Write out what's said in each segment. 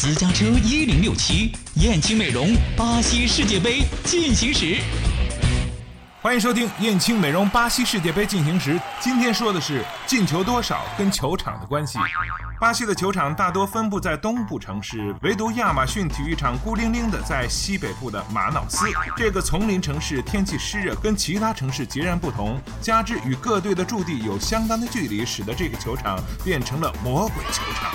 私家车一零六七，燕青美容，巴西世界杯进行时。欢迎收听燕青美容巴西世界杯进行时。今天说的是进球多少跟球场的关系。巴西的球场大多分布在东部城市，唯独亚马逊体育场孤零零的在西北部的马瑙斯。这个丛林城市天气湿热，跟其他城市截然不同，加之与各队的驻地有相当的距离，使得这个球场变成了魔鬼球场。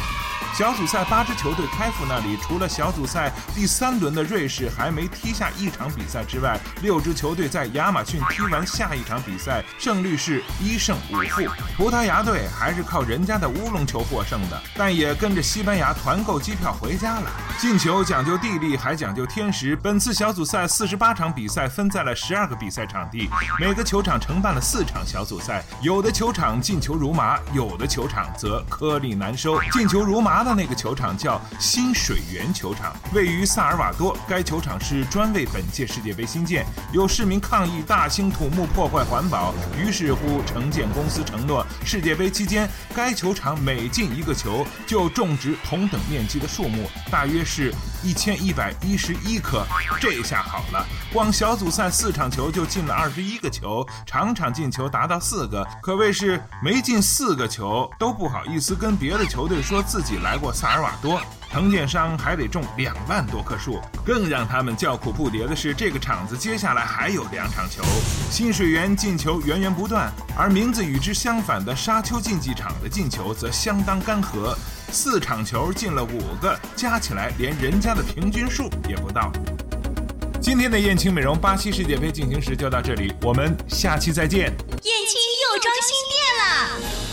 小组赛八支球队开赴那里，除了小组赛第三轮的瑞士还没踢下一场比赛之外，六支球队在亚马逊踢完下一场比赛，胜率是一胜五负。葡萄牙队还是靠人家的乌龙球获胜的，但也跟着西班牙团购机票回家了。进球讲究地利，还讲究天时。本次小组赛四十八场比赛分在了十二个比赛场地，每个球场承办了四场小组赛。有的球场进球如麻，有的球场则颗粒难收。进球如麻。的那个球场叫新水源球场，位于萨尔瓦多。该球场是专为本届世界杯新建。有市民抗议大兴土木破坏环保，于是乎承建公司承诺，世界杯期间该球场每进一个球就种植同等面积的树木，大约是一千一百一十一棵。这下好了，光小组赛四场球就进了二十一个球，场场进球达到四个，可谓是没进四个球都不好意思跟别的球队说自己来。来过萨尔瓦多，承建商还得种两万多棵树。更让他们叫苦不迭的是，这个场子接下来还有两场球，新水源进球源源不断，而名字与之相反的沙丘竞技场的进球则相当干涸，四场球进了五个，加起来连人家的平均数也不到。今天的燕青美容巴西世界杯进行时就到这里，我们下期再见。燕青又装新店了。